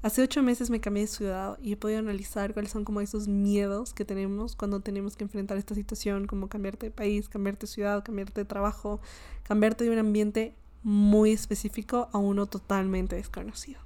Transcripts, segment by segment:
Hace ocho meses me cambié de ciudad y he podido analizar cuáles son como esos miedos que tenemos cuando tenemos que enfrentar esta situación, como cambiarte de país, cambiarte de ciudad, cambiarte de trabajo, cambiarte de un ambiente muy específico a uno totalmente desconocido.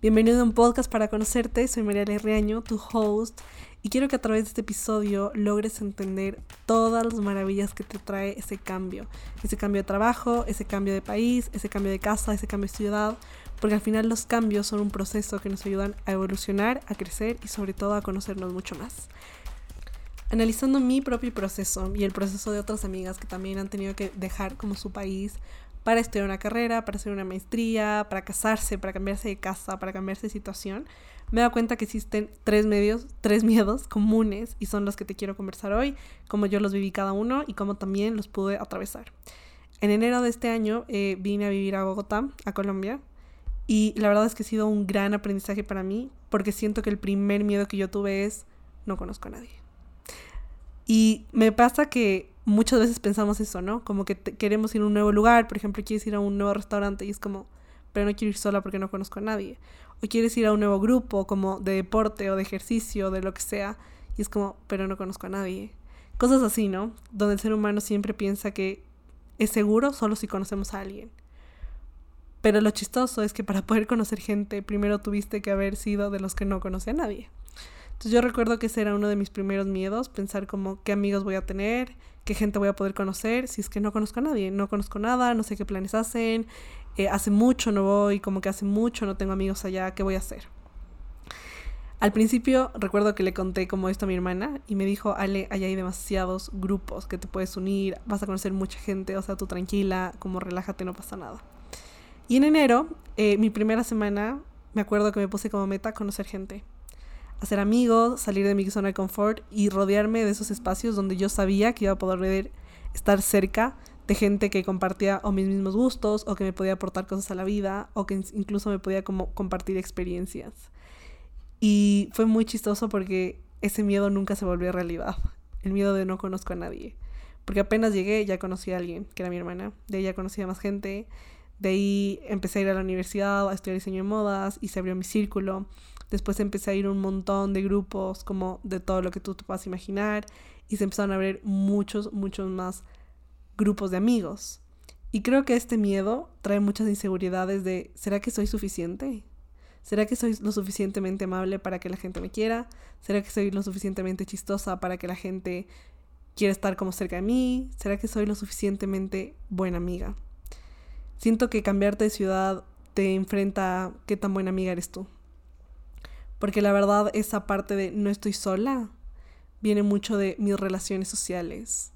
Bienvenido a un podcast para conocerte, soy María Lerreaño, tu host, y quiero que a través de este episodio logres entender todas las maravillas que te trae ese cambio, ese cambio de trabajo, ese cambio de país, ese cambio de casa, ese cambio de ciudad, porque al final los cambios son un proceso que nos ayudan a evolucionar, a crecer y sobre todo a conocernos mucho más. Analizando mi propio proceso y el proceso de otras amigas que también han tenido que dejar como su país para estudiar una carrera, para hacer una maestría, para casarse, para cambiarse de casa, para cambiarse de situación, me he dado cuenta que existen tres medios, tres miedos comunes y son los que te quiero conversar hoy, cómo yo los viví cada uno y cómo también los pude atravesar. En enero de este año eh, vine a vivir a Bogotá, a Colombia, y la verdad es que ha sido un gran aprendizaje para mí, porque siento que el primer miedo que yo tuve es no conozco a nadie. Y me pasa que muchas veces pensamos eso, ¿no? Como que queremos ir a un nuevo lugar, por ejemplo, quieres ir a un nuevo restaurante y es como, pero no quiero ir sola porque no conozco a nadie. O quieres ir a un nuevo grupo, como de deporte o de ejercicio, de lo que sea, y es como, pero no conozco a nadie. Cosas así, ¿no? Donde el ser humano siempre piensa que es seguro solo si conocemos a alguien. Pero lo chistoso es que para poder conocer gente, primero tuviste que haber sido de los que no conocía a nadie. Entonces yo recuerdo que ese era uno de mis primeros miedos, pensar como qué amigos voy a tener, qué gente voy a poder conocer, si es que no conozco a nadie, no conozco nada, no sé qué planes hacen, eh, hace mucho no voy, como que hace mucho no tengo amigos allá, ¿qué voy a hacer? Al principio recuerdo que le conté como esto a mi hermana y me dijo, Ale, allá hay demasiados grupos que te puedes unir, vas a conocer mucha gente, o sea, tú tranquila, como relájate, no pasa nada. Y en enero, eh, mi primera semana, me acuerdo que me puse como meta conocer gente. Hacer amigos, salir de mi zona de confort y rodearme de esos espacios donde yo sabía que iba a poder estar cerca de gente que compartía o mis mismos gustos o que me podía aportar cosas a la vida o que incluso me podía como compartir experiencias. Y fue muy chistoso porque ese miedo nunca se volvió realidad. El miedo de no conozco a nadie. Porque apenas llegué ya conocí a alguien, que era mi hermana. De ella conocí a más gente. De ahí empecé a ir a la universidad a estudiar diseño de modas y se abrió mi círculo. Después empecé a ir a un montón de grupos, como de todo lo que tú te puedas imaginar. Y se empezaron a abrir muchos, muchos más grupos de amigos. Y creo que este miedo trae muchas inseguridades de, ¿será que soy suficiente? ¿Será que soy lo suficientemente amable para que la gente me quiera? ¿Será que soy lo suficientemente chistosa para que la gente quiera estar como cerca de mí? ¿Será que soy lo suficientemente buena amiga? Siento que cambiarte de ciudad te enfrenta a qué tan buena amiga eres tú. Porque la verdad, esa parte de no estoy sola viene mucho de mis relaciones sociales.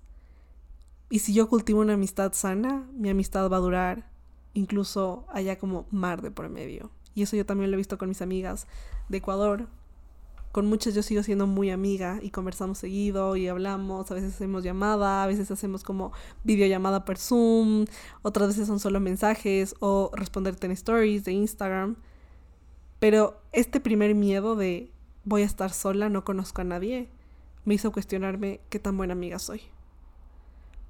Y si yo cultivo una amistad sana, mi amistad va a durar incluso allá como mar de por medio. Y eso yo también lo he visto con mis amigas de Ecuador, con muchas yo sigo siendo muy amiga y conversamos seguido y hablamos, a veces hacemos llamada, a veces hacemos como videollamada por Zoom, otras veces son solo mensajes o responderte en stories de Instagram. Pero este primer miedo de voy a estar sola, no conozco a nadie, me hizo cuestionarme qué tan buena amiga soy.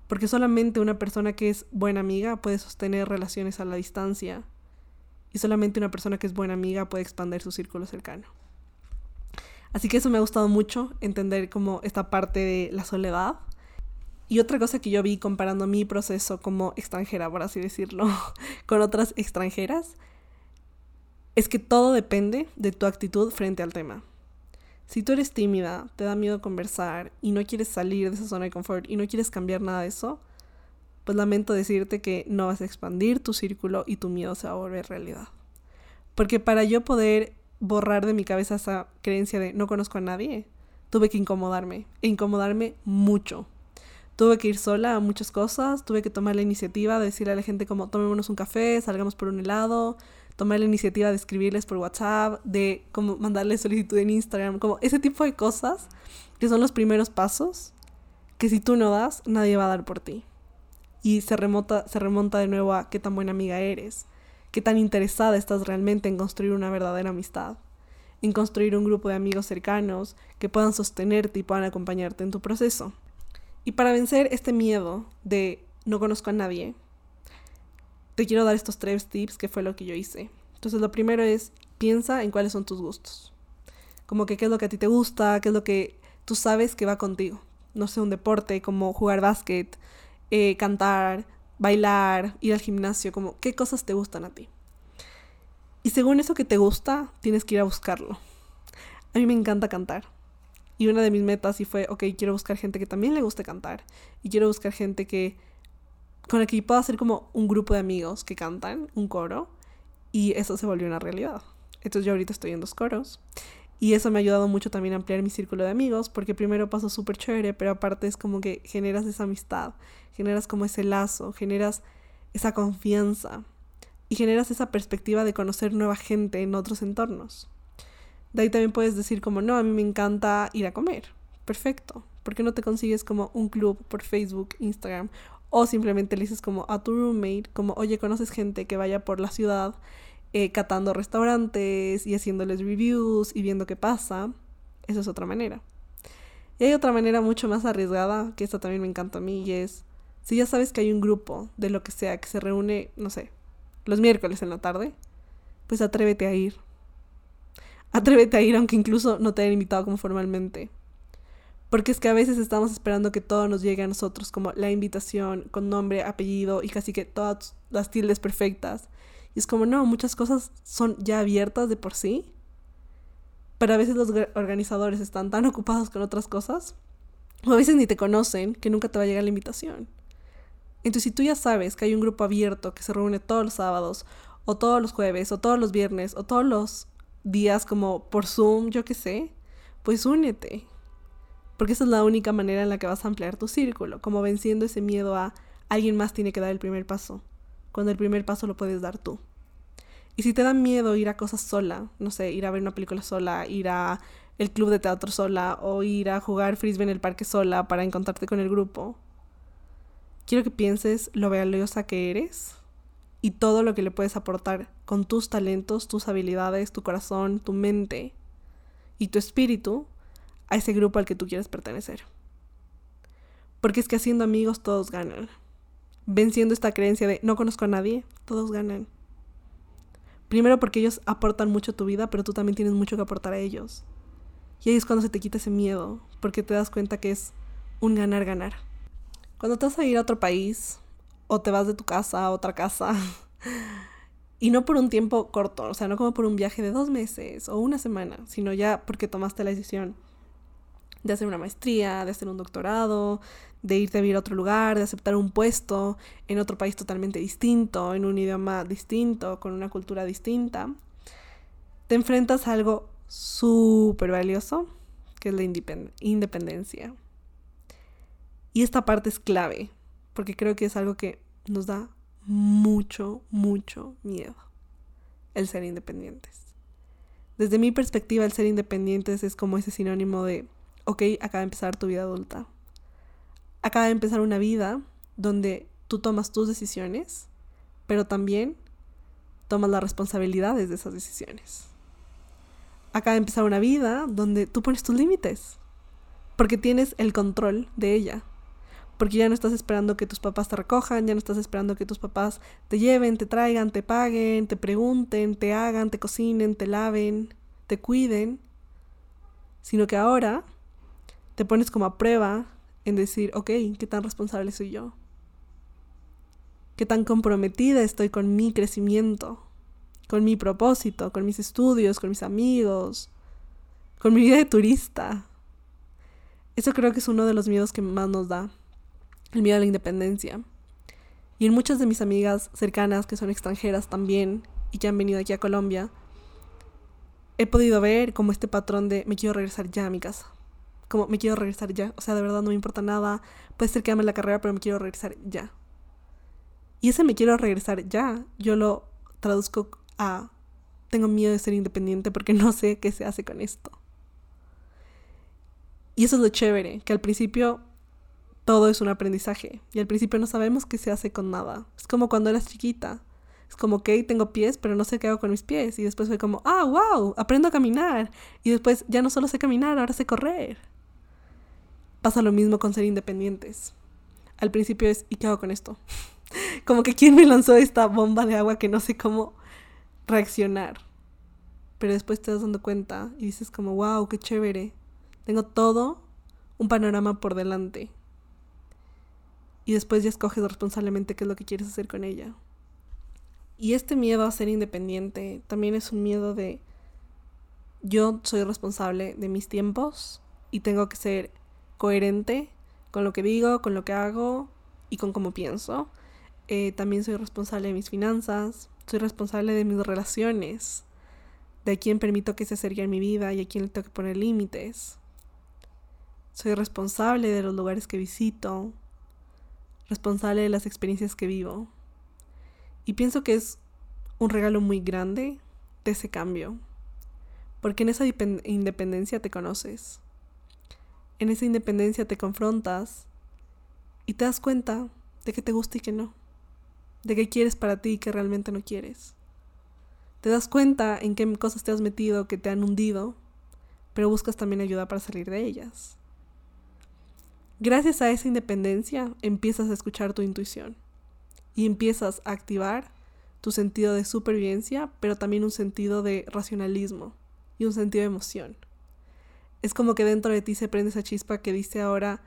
Porque solamente una persona que es buena amiga puede sostener relaciones a la distancia. Y solamente una persona que es buena amiga puede expandir su círculo cercano. Así que eso me ha gustado mucho, entender como esta parte de la soledad. Y otra cosa que yo vi comparando mi proceso como extranjera, por así decirlo, con otras extranjeras, es que todo depende de tu actitud frente al tema. Si tú eres tímida, te da miedo conversar y no quieres salir de esa zona de confort y no quieres cambiar nada de eso, pues lamento decirte que no vas a expandir tu círculo y tu miedo se va a volver realidad. Porque para yo poder borrar de mi cabeza esa creencia de no conozco a nadie, tuve que incomodarme, e incomodarme mucho. Tuve que ir sola a muchas cosas, tuve que tomar la iniciativa de decirle a la gente como tomémonos un café, salgamos por un helado, tomar la iniciativa de escribirles por WhatsApp, de como mandarles solicitud en Instagram, como ese tipo de cosas que son los primeros pasos que si tú no das, nadie va a dar por ti. Y se remonta, se remonta de nuevo a qué tan buena amiga eres qué tan interesada estás realmente en construir una verdadera amistad, en construir un grupo de amigos cercanos que puedan sostenerte y puedan acompañarte en tu proceso. Y para vencer este miedo de no conozco a nadie, te quiero dar estos tres tips que fue lo que yo hice. Entonces lo primero es piensa en cuáles son tus gustos. Como que qué es lo que a ti te gusta, qué es lo que tú sabes que va contigo. No sé, un deporte como jugar básquet, eh, cantar, bailar, ir al gimnasio, como qué cosas te gustan a ti. Y según eso que te gusta, tienes que ir a buscarlo. A mí me encanta cantar. Y una de mis metas sí fue, ok, quiero buscar gente que también le guste cantar. Y quiero buscar gente que con la que pueda hacer como un grupo de amigos que cantan, un coro. Y eso se volvió una realidad. Entonces yo ahorita estoy en dos coros. Y eso me ha ayudado mucho también a ampliar mi círculo de amigos, porque primero paso súper chévere, pero aparte es como que generas esa amistad, generas como ese lazo, generas esa confianza y generas esa perspectiva de conocer nueva gente en otros entornos. De ahí también puedes decir como, no, a mí me encanta ir a comer. Perfecto. ¿Por qué no te consigues como un club por Facebook, Instagram? O simplemente le dices como a tu roommate, como, oye, ¿conoces gente que vaya por la ciudad eh, catando restaurantes y haciéndoles reviews y viendo qué pasa? Eso es otra manera. Y hay otra manera mucho más arriesgada, que esta también me encanta a mí, y es, si ya sabes que hay un grupo de lo que sea que se reúne, no sé, los miércoles en la tarde, pues atrévete a ir. Atrévete a ir aunque incluso no te hayan invitado como formalmente. Porque es que a veces estamos esperando que todo nos llegue a nosotros, como la invitación con nombre, apellido y casi que todas las tildes perfectas. Y es como, no, muchas cosas son ya abiertas de por sí. Pero a veces los organizadores están tan ocupados con otras cosas, o a veces ni te conocen, que nunca te va a llegar la invitación. Entonces, si tú ya sabes que hay un grupo abierto que se reúne todos los sábados, o todos los jueves, o todos los viernes, o todos los días como por Zoom, yo qué sé, pues únete. Porque esa es la única manera en la que vas a ampliar tu círculo, como venciendo ese miedo a alguien más tiene que dar el primer paso, cuando el primer paso lo puedes dar tú. Y si te da miedo ir a cosas sola, no sé, ir a ver una película sola, ir a el club de teatro sola o ir a jugar frisbee en el parque sola para encontrarte con el grupo, quiero que pienses lo valiosa que eres y todo lo que le puedes aportar con tus talentos, tus habilidades, tu corazón, tu mente y tu espíritu a ese grupo al que tú quieres pertenecer. Porque es que haciendo amigos todos ganan. Venciendo esta creencia de no conozco a nadie, todos ganan. Primero porque ellos aportan mucho a tu vida, pero tú también tienes mucho que aportar a ellos. Y ahí es cuando se te quita ese miedo, porque te das cuenta que es un ganar-ganar. Cuando te vas a ir a otro país, o te vas de tu casa a otra casa, y no por un tiempo corto, o sea, no como por un viaje de dos meses o una semana, sino ya porque tomaste la decisión de hacer una maestría, de hacer un doctorado, de irte a vivir a otro lugar, de aceptar un puesto en otro país totalmente distinto, en un idioma distinto, con una cultura distinta, te enfrentas a algo súper valioso, que es la independencia. Y esta parte es clave, porque creo que es algo que nos da mucho, mucho miedo, el ser independientes. Desde mi perspectiva, el ser independientes es como ese sinónimo de, ok, acaba de empezar tu vida adulta. Acaba de empezar una vida donde tú tomas tus decisiones, pero también tomas las responsabilidades de esas decisiones. Acaba de empezar una vida donde tú pones tus límites, porque tienes el control de ella porque ya no estás esperando que tus papás te recojan, ya no estás esperando que tus papás te lleven, te traigan, te paguen, te pregunten, te hagan, te cocinen, te laven, te cuiden, sino que ahora te pones como a prueba en decir, ok, ¿qué tan responsable soy yo? ¿Qué tan comprometida estoy con mi crecimiento, con mi propósito, con mis estudios, con mis amigos, con mi vida de turista? Eso creo que es uno de los miedos que más nos da el miedo a la independencia. Y en muchas de mis amigas cercanas que son extranjeras también y que han venido aquí a Colombia, he podido ver como este patrón de me quiero regresar ya a mi casa. Como me quiero regresar ya. O sea, de verdad no me importa nada. Puede ser que ame la carrera, pero me quiero regresar ya. Y ese me quiero regresar ya, yo lo traduzco a tengo miedo de ser independiente porque no sé qué se hace con esto. Y eso es lo chévere, que al principio todo es un aprendizaje. Y al principio no sabemos qué se hace con nada. Es como cuando eras chiquita. Es como, ok, tengo pies, pero no sé qué hago con mis pies. Y después fue como, ah, wow, aprendo a caminar. Y después ya no solo sé caminar, ahora sé correr. Pasa lo mismo con ser independientes. Al principio es, ¿y qué hago con esto? como que quién me lanzó esta bomba de agua que no sé cómo reaccionar. pero después te das dando cuenta y dices como, wow, qué chévere. Tengo todo un panorama por delante. Y después ya escoges responsablemente qué es lo que quieres hacer con ella. Y este miedo a ser independiente también es un miedo de yo soy responsable de mis tiempos y tengo que ser coherente con lo que digo, con lo que hago y con cómo pienso. Eh, también soy responsable de mis finanzas, soy responsable de mis relaciones, de a quién permito que se acerque a mi vida y a quién le tengo que poner límites. Soy responsable de los lugares que visito, responsable de las experiencias que vivo. Y pienso que es un regalo muy grande de ese cambio, porque en esa independencia te conoces, en esa independencia te confrontas y te das cuenta de que te gusta y que no, de qué quieres para ti y que realmente no quieres. Te das cuenta en qué cosas te has metido que te han hundido, pero buscas también ayuda para salir de ellas. Gracias a esa independencia empiezas a escuchar tu intuición y empiezas a activar tu sentido de supervivencia, pero también un sentido de racionalismo y un sentido de emoción. Es como que dentro de ti se prende esa chispa que dice ahora,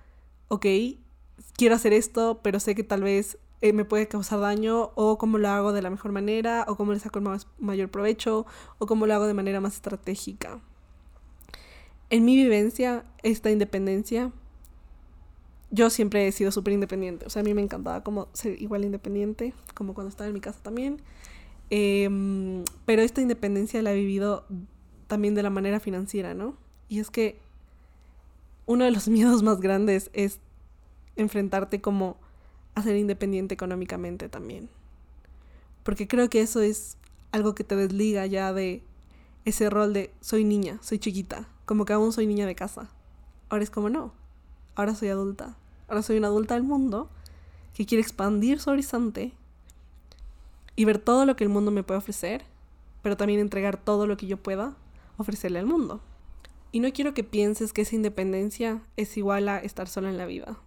ok, quiero hacer esto, pero sé que tal vez eh, me puede causar daño o cómo lo hago de la mejor manera o cómo le saco el mayor provecho o cómo lo hago de manera más estratégica. En mi vivencia, esta independencia, yo siempre he sido súper independiente. O sea, a mí me encantaba como ser igual independiente, como cuando estaba en mi casa también. Em, pero esta independencia la he vivido también de la manera financiera, ¿no? Y es que uno de los miedos más grandes es enfrentarte como a ser independiente económicamente también. Porque creo que eso es algo que te desliga ya de ese rol de soy niña, soy chiquita, como que aún soy niña de casa. Ahora es como no, ahora soy adulta, ahora soy una adulta del mundo que quiere expandir su horizonte y ver todo lo que el mundo me puede ofrecer, pero también entregar todo lo que yo pueda ofrecerle al mundo. Y no quiero que pienses que esa independencia es igual a estar sola en la vida,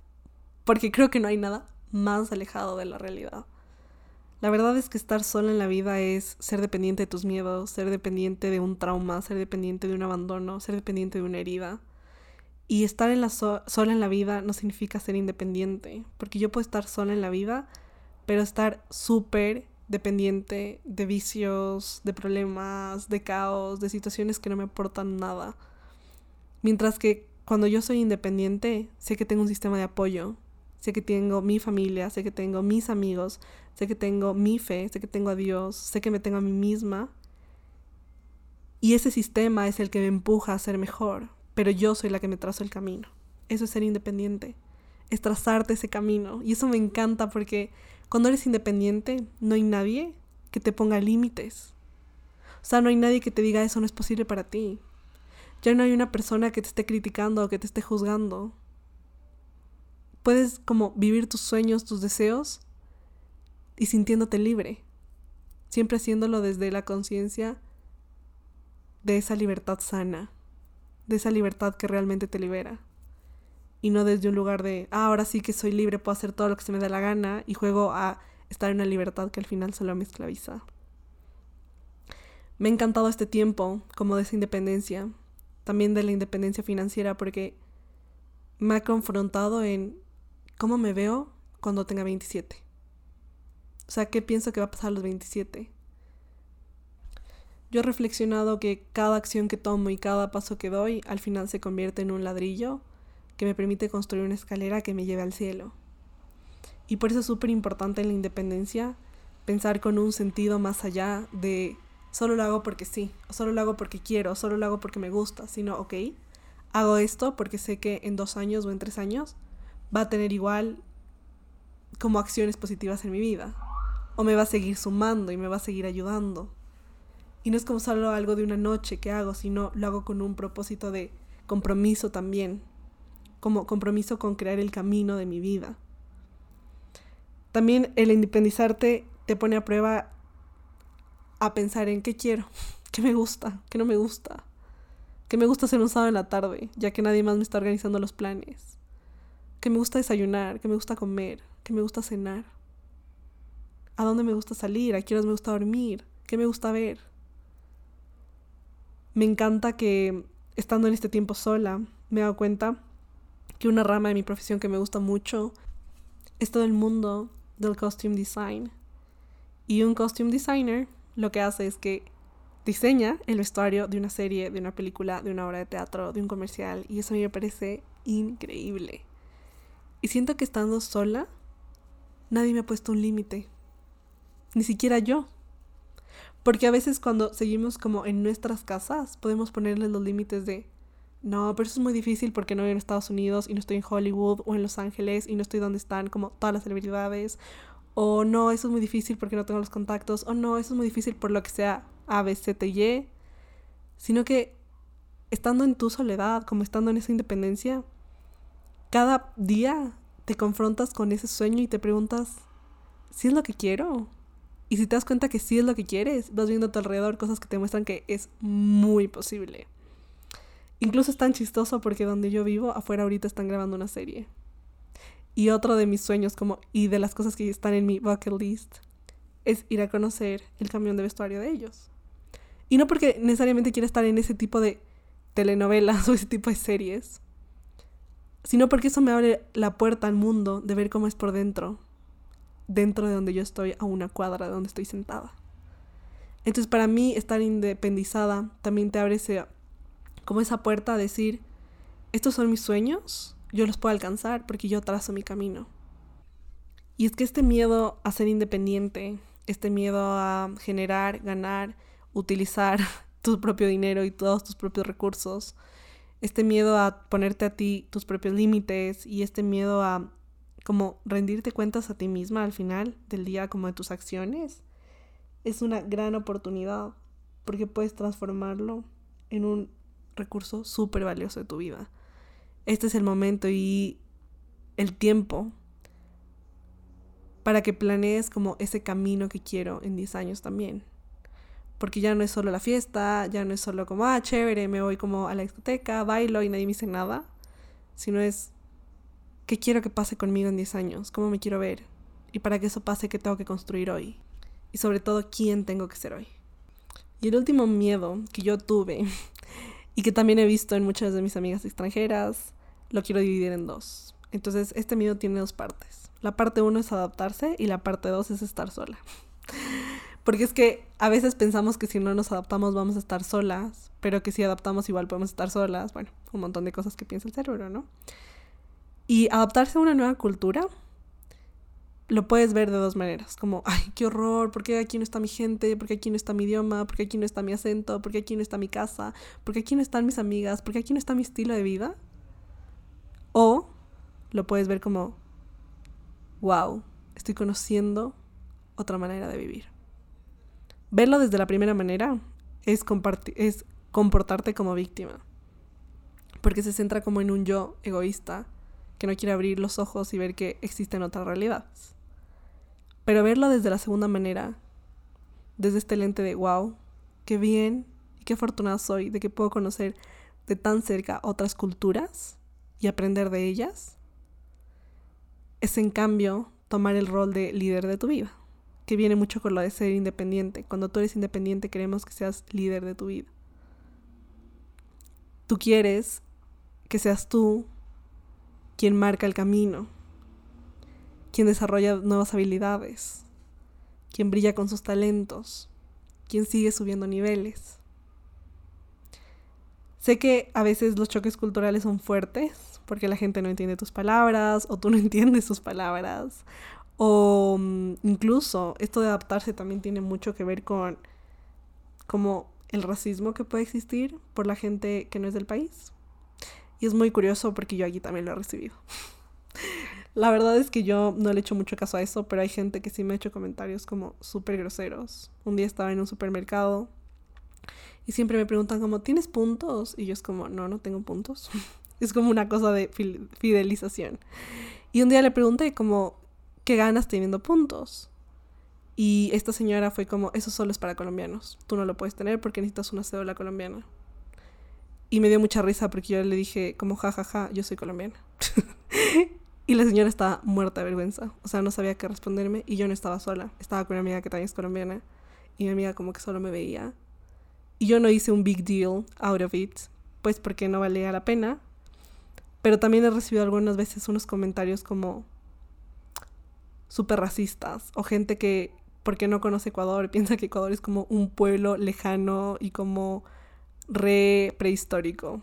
porque creo que no hay nada más alejado de la realidad. La verdad es que estar sola en la vida es ser dependiente de tus miedos, ser dependiente de un trauma, ser dependiente de un abandono, ser dependiente de una herida. Y estar en la sola en la vida no significa ser independiente, porque yo puedo estar sola en la vida, pero estar súper dependiente de vicios, de problemas, de caos, de situaciones que no me aportan nada. Mientras que cuando yo soy independiente, sé que tengo un sistema de apoyo, sé que tengo mi familia, sé que tengo mis amigos, sé que tengo mi fe, sé que tengo a Dios, sé que me tengo a mí misma. Y ese sistema es el que me empuja a ser mejor, pero yo soy la que me trazo el camino. Eso es ser independiente, es trazarte ese camino. Y eso me encanta porque cuando eres independiente no hay nadie que te ponga límites. O sea, no hay nadie que te diga eso no es posible para ti. Ya no hay una persona que te esté criticando o que te esté juzgando puedes como vivir tus sueños, tus deseos y sintiéndote libre. Siempre haciéndolo desde la conciencia de esa libertad sana, de esa libertad que realmente te libera. Y no desde un lugar de, ah, ahora sí que soy libre, puedo hacer todo lo que se me da la gana y juego a estar en una libertad que al final solo me esclaviza. Me ha encantado este tiempo como de esa independencia, también de la independencia financiera, porque me ha confrontado en ¿Cómo me veo cuando tenga 27? O sea, ¿qué pienso que va a pasar a los 27? Yo he reflexionado que cada acción que tomo y cada paso que doy al final se convierte en un ladrillo que me permite construir una escalera que me lleve al cielo. Y por eso es súper importante en la independencia pensar con un sentido más allá de solo lo hago porque sí, solo lo hago porque quiero, solo lo hago porque me gusta, sino, ok, hago esto porque sé que en dos años o en tres años va a tener igual como acciones positivas en mi vida. O me va a seguir sumando y me va a seguir ayudando. Y no es como solo algo de una noche que hago, sino lo hago con un propósito de compromiso también. Como compromiso con crear el camino de mi vida. También el independizarte te pone a prueba a pensar en qué quiero, qué me gusta, qué no me gusta, qué me gusta hacer un sábado en la tarde, ya que nadie más me está organizando los planes que me gusta desayunar, que me gusta comer, que me gusta cenar, a dónde me gusta salir, a qué horas me gusta dormir, qué me gusta ver. me encanta que estando en este tiempo sola, me he dado cuenta que una rama de mi profesión que me gusta mucho es todo el mundo del costume design. Y un costume designer lo que hace es que diseña el vestuario de una serie, de una película, de una obra de teatro, de un comercial. Y eso a mí me parece increíble. Y siento que estando sola, nadie me ha puesto un límite. Ni siquiera yo. Porque a veces cuando seguimos como en nuestras casas, podemos ponerle los límites de, no, pero eso es muy difícil porque no vivo en Estados Unidos y no estoy en Hollywood o en Los Ángeles y no estoy donde están como todas las celebridades. O no, eso es muy difícil porque no tengo los contactos. O no, eso es muy difícil por lo que sea A, B, C, T, Y. Sino que estando en tu soledad, como estando en esa independencia, cada día te confrontas con ese sueño y te preguntas si es lo que quiero. Y si te das cuenta que sí es lo que quieres, vas viendo a tu alrededor cosas que te muestran que es muy posible. Incluso es tan chistoso porque donde yo vivo, afuera ahorita están grabando una serie. Y otro de mis sueños como y de las cosas que están en mi bucket list es ir a conocer el camión de vestuario de ellos. Y no porque necesariamente quiera estar en ese tipo de telenovelas o ese tipo de series, sino porque eso me abre la puerta al mundo de ver cómo es por dentro, dentro de donde yo estoy, a una cuadra de donde estoy sentada. Entonces para mí estar independizada también te abre ese, como esa puerta a decir, estos son mis sueños, yo los puedo alcanzar porque yo trazo mi camino. Y es que este miedo a ser independiente, este miedo a generar, ganar, utilizar tu propio dinero y todos tus propios recursos, este miedo a ponerte a ti tus propios límites y este miedo a como rendirte cuentas a ti misma al final del día como de tus acciones, es una gran oportunidad porque puedes transformarlo en un recurso súper valioso de tu vida. Este es el momento y el tiempo para que planees como ese camino que quiero en 10 años también. Porque ya no es solo la fiesta, ya no es solo como, ah, chévere, me voy como a la discoteca, bailo y nadie me dice nada, sino es ¿Qué quiero que pase conmigo en 10 años? ¿Cómo me quiero ver? Y para que eso pase, ¿qué tengo que construir hoy? Y sobre todo, ¿quién tengo que ser hoy? Y el último miedo que yo tuve y que también he visto en muchas de mis amigas extranjeras, lo quiero dividir en dos. Entonces, este miedo tiene dos partes. La parte uno es adaptarse y la parte dos es estar sola. Porque es que a veces pensamos que si no nos adaptamos vamos a estar solas, pero que si adaptamos igual podemos estar solas. Bueno, un montón de cosas que piensa el cerebro, ¿no? Y adaptarse a una nueva cultura lo puedes ver de dos maneras, como, ay, qué horror, ¿por qué aquí no está mi gente? ¿Por qué aquí no está mi idioma? ¿Por qué aquí no está mi acento? ¿Por qué aquí no está mi casa? ¿Por qué aquí no están mis amigas? ¿Por qué aquí no está mi estilo de vida? O lo puedes ver como, wow, estoy conociendo otra manera de vivir. Verlo desde la primera manera es, es comportarte como víctima, porque se centra como en un yo egoísta que no quiere abrir los ojos y ver que existen otras realidades. Pero verlo desde la segunda manera, desde este lente de wow, qué bien y qué afortunada soy de que puedo conocer de tan cerca otras culturas y aprender de ellas, es en cambio tomar el rol de líder de tu vida, que viene mucho con lo de ser independiente. Cuando tú eres independiente queremos que seas líder de tu vida. Tú quieres que seas tú quien marca el camino, quien desarrolla nuevas habilidades, quien brilla con sus talentos, quien sigue subiendo niveles. Sé que a veces los choques culturales son fuertes porque la gente no entiende tus palabras o tú no entiendes sus palabras o mm, incluso esto de adaptarse también tiene mucho que ver con como el racismo que puede existir por la gente que no es del país. Y es muy curioso porque yo aquí también lo he recibido. La verdad es que yo no le echo mucho caso a eso, pero hay gente que sí me ha hecho comentarios como súper groseros. Un día estaba en un supermercado y siempre me preguntan como, ¿tienes puntos? Y yo es como, no, no tengo puntos. es como una cosa de fidelización. Y un día le pregunté como, ¿qué ganas teniendo puntos? Y esta señora fue como, eso solo es para colombianos. Tú no lo puedes tener porque necesitas una cédula colombiana. Y me dio mucha risa porque yo le dije como jajaja, yo soy colombiana. y la señora estaba muerta de vergüenza. O sea, no sabía qué responderme y yo no estaba sola. Estaba con una amiga que también es colombiana. Y mi amiga como que solo me veía. Y yo no hice un big deal out of it, pues porque no valía la pena. Pero también he recibido algunas veces unos comentarios como súper racistas o gente que porque no conoce Ecuador piensa que Ecuador es como un pueblo lejano y como re prehistórico.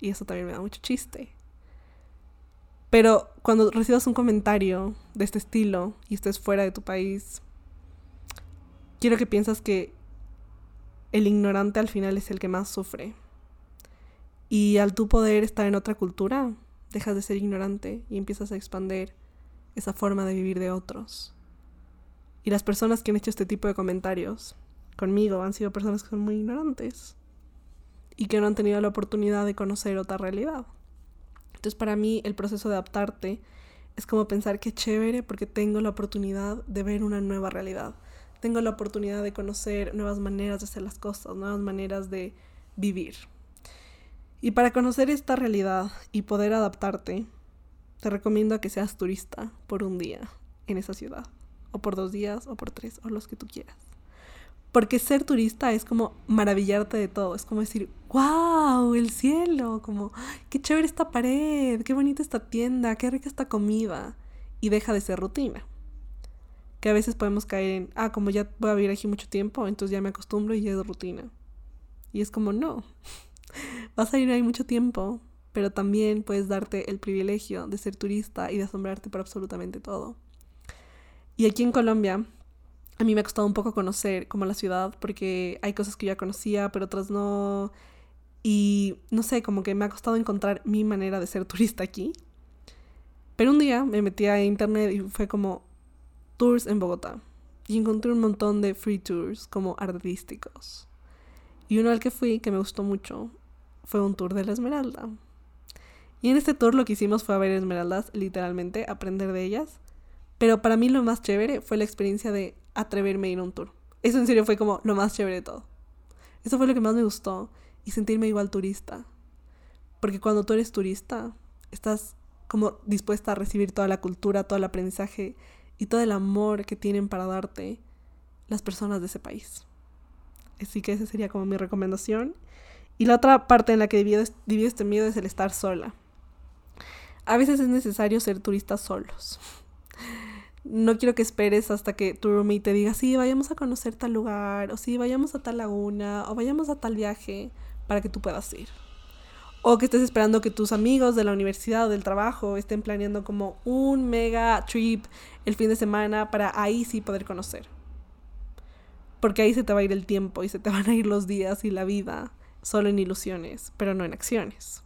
Y eso también me da mucho chiste. Pero cuando recibas un comentario de este estilo y estés fuera de tu país, quiero que piensas que el ignorante al final es el que más sufre. Y al tú poder estar en otra cultura, dejas de ser ignorante y empiezas a expandir esa forma de vivir de otros. Y las personas que han hecho este tipo de comentarios conmigo han sido personas que son muy ignorantes y que no han tenido la oportunidad de conocer otra realidad. Entonces para mí el proceso de adaptarte es como pensar que chévere porque tengo la oportunidad de ver una nueva realidad. Tengo la oportunidad de conocer nuevas maneras de hacer las cosas, nuevas maneras de vivir. Y para conocer esta realidad y poder adaptarte, te recomiendo que seas turista por un día en esa ciudad, o por dos días, o por tres, o los que tú quieras. Porque ser turista es como maravillarte de todo, es como decir, wow, el cielo, como, qué chévere esta pared, qué bonita esta tienda, qué rica esta comida. Y deja de ser rutina. Que a veces podemos caer en, ah, como ya voy a vivir aquí mucho tiempo, entonces ya me acostumbro y ya es rutina. Y es como, no, vas a ir ahí mucho tiempo, pero también puedes darte el privilegio de ser turista y de asombrarte por absolutamente todo. Y aquí en Colombia, a mí me ha costado un poco conocer como la ciudad, porque hay cosas que ya conocía, pero otras no. Y no sé, como que me ha costado encontrar mi manera de ser turista aquí. Pero un día me metí a internet y fue como tours en Bogotá. Y encontré un montón de free tours como artísticos. Y uno al que fui, que me gustó mucho, fue un tour de la Esmeralda. Y en este tour lo que hicimos fue ver esmeraldas, literalmente, aprender de ellas. Pero para mí lo más chévere fue la experiencia de atreverme a ir a un tour. Eso en serio fue como lo más chévere de todo. Eso fue lo que más me gustó y sentirme igual turista. Porque cuando tú eres turista, estás como dispuesta a recibir toda la cultura, todo el aprendizaje y todo el amor que tienen para darte las personas de ese país. Así que esa sería como mi recomendación. Y la otra parte en la que divido, este miedo es el estar sola. A veces es necesario ser turistas solos. No quiero que esperes hasta que tu roommate te diga, sí, vayamos a conocer tal lugar, o sí, vayamos a tal laguna, o vayamos a tal viaje, para que tú puedas ir. O que estés esperando que tus amigos de la universidad o del trabajo estén planeando como un mega trip el fin de semana para ahí sí poder conocer. Porque ahí se te va a ir el tiempo y se te van a ir los días y la vida solo en ilusiones, pero no en acciones.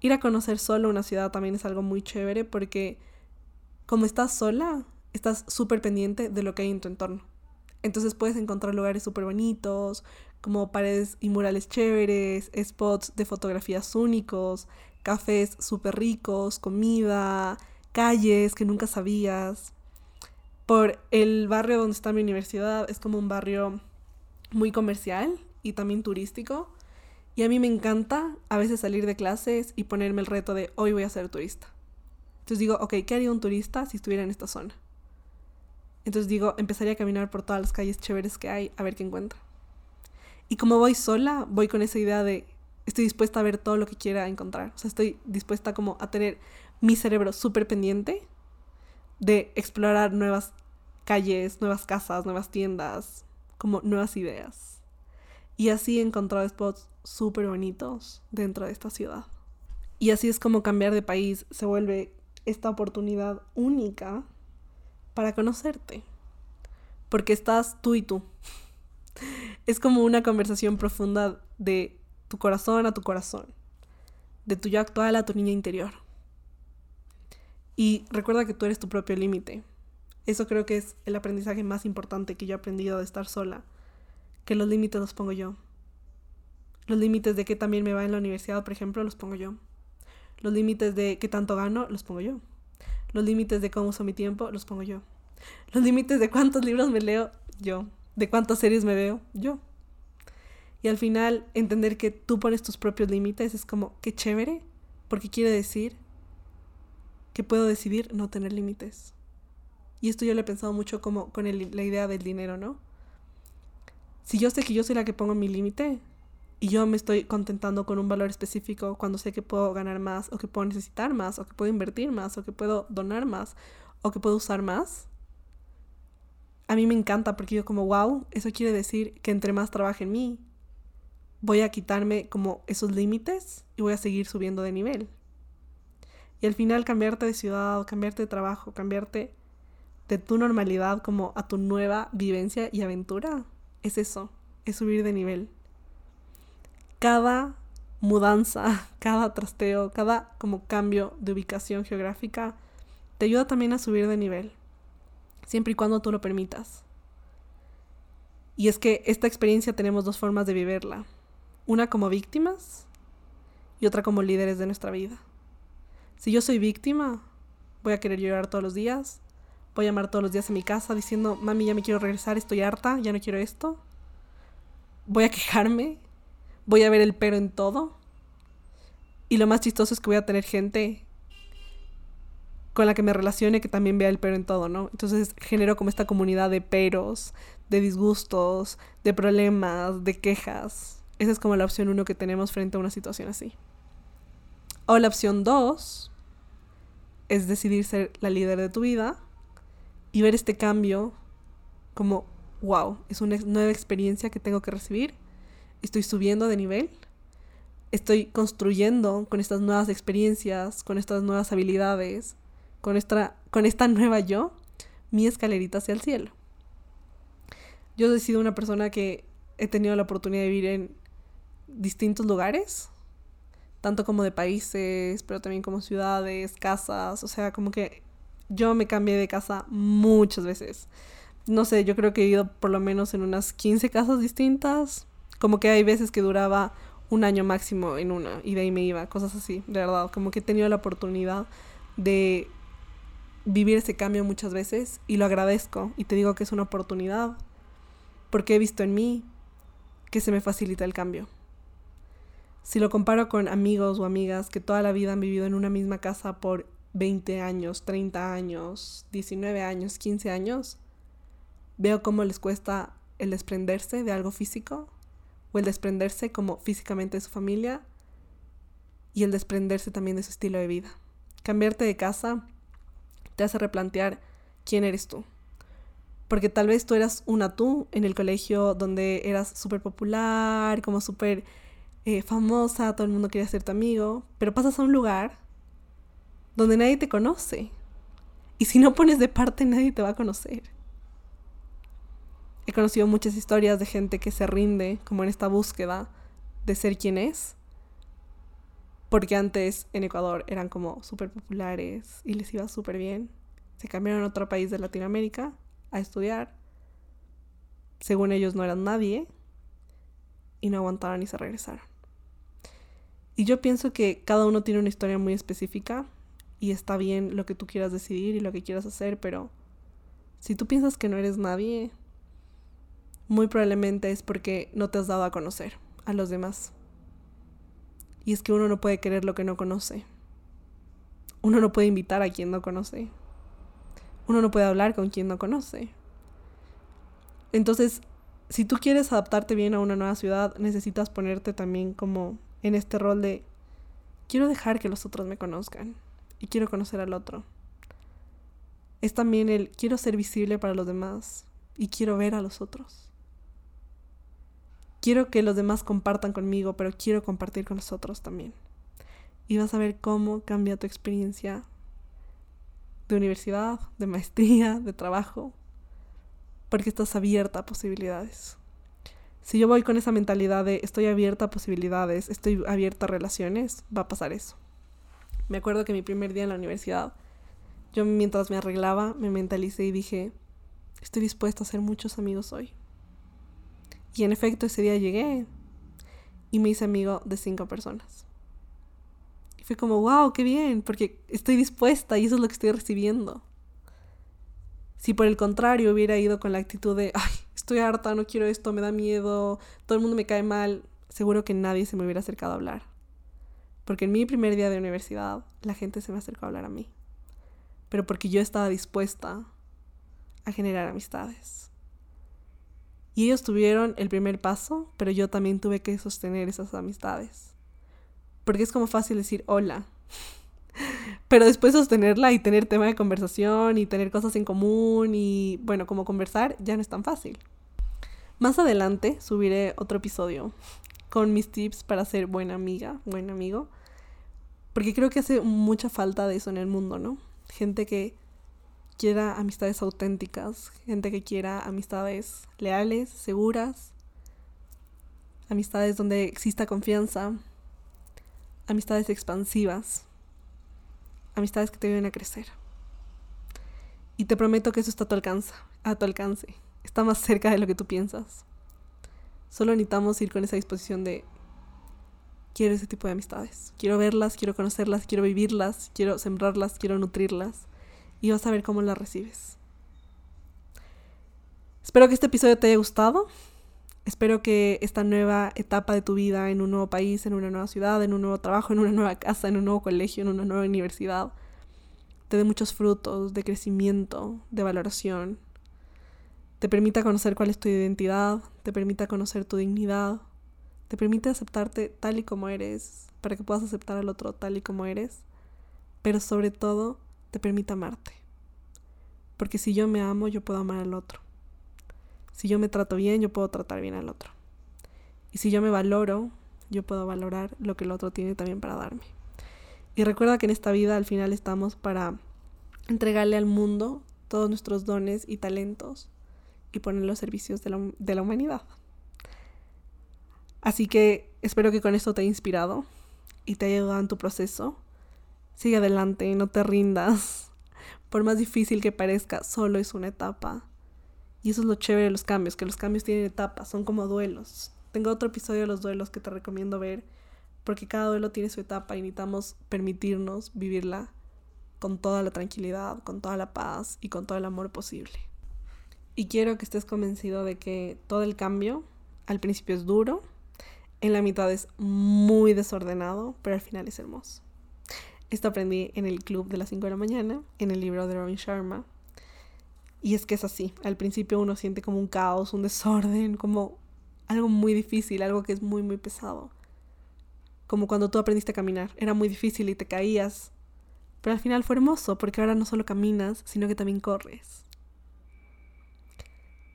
Ir a conocer solo una ciudad también es algo muy chévere porque como estás sola, estás súper pendiente de lo que hay en tu entorno. Entonces puedes encontrar lugares súper bonitos, como paredes y murales chéveres, spots de fotografías únicos, cafés súper ricos, comida, calles que nunca sabías. Por el barrio donde está mi universidad es como un barrio muy comercial y también turístico. Y a mí me encanta a veces salir de clases y ponerme el reto de hoy voy a ser turista. Entonces digo, ok, ¿qué haría un turista si estuviera en esta zona? Entonces digo, empezaría a caminar por todas las calles chéveres que hay a ver qué encuentro. Y como voy sola, voy con esa idea de estoy dispuesta a ver todo lo que quiera encontrar. O sea, estoy dispuesta como a tener mi cerebro súper pendiente de explorar nuevas calles, nuevas casas, nuevas tiendas, como nuevas ideas. Y así he encontrado spots súper bonitos dentro de esta ciudad. Y así es como cambiar de país se vuelve esta oportunidad única para conocerte. Porque estás tú y tú. Es como una conversación profunda de tu corazón a tu corazón. De tu yo actual a tu niña interior. Y recuerda que tú eres tu propio límite. Eso creo que es el aprendizaje más importante que yo he aprendido de estar sola que los límites los pongo yo. Los límites de qué también me va en la universidad, por ejemplo, los pongo yo. Los límites de qué tanto gano, los pongo yo. Los límites de cómo uso mi tiempo, los pongo yo. Los límites de cuántos libros me leo, yo. De cuántas series me veo, yo. Y al final, entender que tú pones tus propios límites es como, qué chévere, porque quiere decir que puedo decidir no tener límites. Y esto yo lo he pensado mucho como con la idea del dinero, ¿no? Si yo sé que yo soy la que pongo mi límite y yo me estoy contentando con un valor específico cuando sé que puedo ganar más o que puedo necesitar más o que puedo invertir más o que puedo donar más o que puedo usar más, a mí me encanta porque yo como, wow, eso quiere decir que entre más trabaje en mí, voy a quitarme como esos límites y voy a seguir subiendo de nivel. Y al final cambiarte de ciudad, cambiarte de trabajo, cambiarte de tu normalidad como a tu nueva vivencia y aventura, es eso, es subir de nivel. Cada mudanza, cada trasteo, cada como cambio de ubicación geográfica te ayuda también a subir de nivel, siempre y cuando tú lo permitas. Y es que esta experiencia tenemos dos formas de vivirla. Una como víctimas y otra como líderes de nuestra vida. Si yo soy víctima, voy a querer llorar todos los días, voy a llamar todos los días a mi casa diciendo, mami, ya me quiero regresar, estoy harta, ya no quiero esto. Voy a quejarme, voy a ver el pero en todo. Y lo más chistoso es que voy a tener gente con la que me relacione que también vea el pero en todo, ¿no? Entonces genero como esta comunidad de peros, de disgustos, de problemas, de quejas. Esa es como la opción uno que tenemos frente a una situación así. O la opción dos es decidir ser la líder de tu vida y ver este cambio como, wow, es una nueva experiencia que tengo que recibir. Estoy subiendo de nivel. Estoy construyendo con estas nuevas experiencias, con estas nuevas habilidades, con esta, con esta nueva yo, mi escalerita hacia el cielo. Yo he sido una persona que he tenido la oportunidad de vivir en distintos lugares, tanto como de países, pero también como ciudades, casas, o sea, como que yo me cambié de casa muchas veces. No sé, yo creo que he ido por lo menos en unas 15 casas distintas, como que hay veces que duraba un año máximo en una y de ahí me iba, cosas así, de verdad, como que he tenido la oportunidad de vivir ese cambio muchas veces y lo agradezco y te digo que es una oportunidad porque he visto en mí que se me facilita el cambio. Si lo comparo con amigos o amigas que toda la vida han vivido en una misma casa por 20 años, 30 años, 19 años, 15 años, veo cómo les cuesta el desprenderse de algo físico o el desprenderse como físicamente de su familia y el desprenderse también de su estilo de vida. Cambiarte de casa te hace replantear quién eres tú. Porque tal vez tú eras una tú en el colegio donde eras súper popular, como súper eh, famosa, todo el mundo quería ser tu amigo, pero pasas a un lugar donde nadie te conoce. Y si no pones de parte, nadie te va a conocer. He conocido muchas historias de gente que se rinde como en esta búsqueda de ser quien es. Porque antes en Ecuador eran como súper populares y les iba súper bien. Se cambiaron a otro país de Latinoamérica a estudiar. Según ellos no eran nadie. Y no aguantaron y se regresaron. Y yo pienso que cada uno tiene una historia muy específica y está bien lo que tú quieras decidir y lo que quieras hacer, pero si tú piensas que no eres nadie, muy probablemente es porque no te has dado a conocer a los demás. Y es que uno no puede querer lo que no conoce. Uno no puede invitar a quien no conoce. Uno no puede hablar con quien no conoce. Entonces, si tú quieres adaptarte bien a una nueva ciudad, necesitas ponerte también como en este rol de quiero dejar que los otros me conozcan y quiero conocer al otro. Es también el quiero ser visible para los demás y quiero ver a los otros. Quiero que los demás compartan conmigo, pero quiero compartir con los otros también. Y vas a ver cómo cambia tu experiencia de universidad, de maestría, de trabajo, porque estás abierta a posibilidades. Si yo voy con esa mentalidad de estoy abierta a posibilidades, estoy abierta a relaciones, va a pasar eso. Me acuerdo que mi primer día en la universidad, yo mientras me arreglaba, me mentalicé y dije, estoy dispuesta a hacer muchos amigos hoy. Y en efecto ese día llegué y me hice amigo de cinco personas. Y fue como, wow, qué bien, porque estoy dispuesta y eso es lo que estoy recibiendo. Si por el contrario hubiera ido con la actitud de, ay, estoy harta, no quiero esto, me da miedo, todo el mundo me cae mal, seguro que nadie se me hubiera acercado a hablar. Porque en mi primer día de universidad la gente se me acercó a hablar a mí. Pero porque yo estaba dispuesta a generar amistades. Ellos tuvieron el primer paso, pero yo también tuve que sostener esas amistades. Porque es como fácil decir hola. Pero después sostenerla y tener tema de conversación y tener cosas en común y bueno, como conversar ya no es tan fácil. Más adelante subiré otro episodio con mis tips para ser buena amiga, buen amigo. Porque creo que hace mucha falta de eso en el mundo, ¿no? Gente que quiera amistades auténticas, gente que quiera amistades leales, seguras, amistades donde exista confianza, amistades expansivas, amistades que te ayuden a crecer. Y te prometo que eso está a tu alcance, a tu alcance. Está más cerca de lo que tú piensas. Solo necesitamos ir con esa disposición de quiero ese tipo de amistades. Quiero verlas, quiero conocerlas, quiero vivirlas, quiero sembrarlas, quiero nutrirlas. Y vas a ver cómo las recibes. Espero que este episodio te haya gustado. Espero que esta nueva etapa de tu vida en un nuevo país, en una nueva ciudad, en un nuevo trabajo, en una nueva casa, en un nuevo colegio, en una nueva universidad, te dé muchos frutos de crecimiento, de valoración. Te permita conocer cuál es tu identidad, te permita conocer tu dignidad, te permite aceptarte tal y como eres, para que puedas aceptar al otro tal y como eres, pero sobre todo te permite amarte. Porque si yo me amo, yo puedo amar al otro. Si yo me trato bien, yo puedo tratar bien al otro. Y si yo me valoro, yo puedo valorar lo que el otro tiene también para darme. Y recuerda que en esta vida al final estamos para entregarle al mundo todos nuestros dones y talentos y poner los servicios de la, de la humanidad. Así que espero que con esto te haya inspirado y te haya ayudado en tu proceso. Sigue adelante, no te rindas. Por más difícil que parezca, solo es una etapa. Y eso es lo chévere de los cambios, que los cambios tienen etapas, son como duelos. Tengo otro episodio de los duelos que te recomiendo ver, porque cada duelo tiene su etapa y necesitamos permitirnos vivirla con toda la tranquilidad, con toda la paz y con todo el amor posible. Y quiero que estés convencido de que todo el cambio al principio es duro, en la mitad es muy desordenado, pero al final es hermoso. Esto aprendí en el club de las 5 de la mañana, en el libro de Robin Sharma, y es que es así, al principio uno siente como un caos, un desorden, como algo muy difícil, algo que es muy, muy pesado. Como cuando tú aprendiste a caminar, era muy difícil y te caías, pero al final fue hermoso porque ahora no solo caminas, sino que también corres.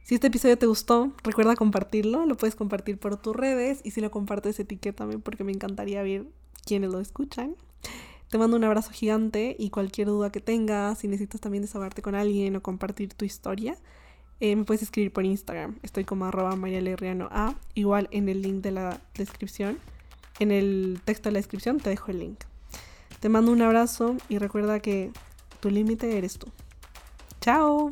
Si este episodio te gustó, recuerda compartirlo, lo puedes compartir por tus redes y si lo compartes etiquétame porque me encantaría ver quiénes lo escuchan. Te mando un abrazo gigante y cualquier duda que tengas, si necesitas también desahogarte con alguien o compartir tu historia, eh, me puedes escribir por Instagram. Estoy como arroba A. Igual en el link de la descripción, en el texto de la descripción te dejo el link. Te mando un abrazo y recuerda que tu límite eres tú. Chao.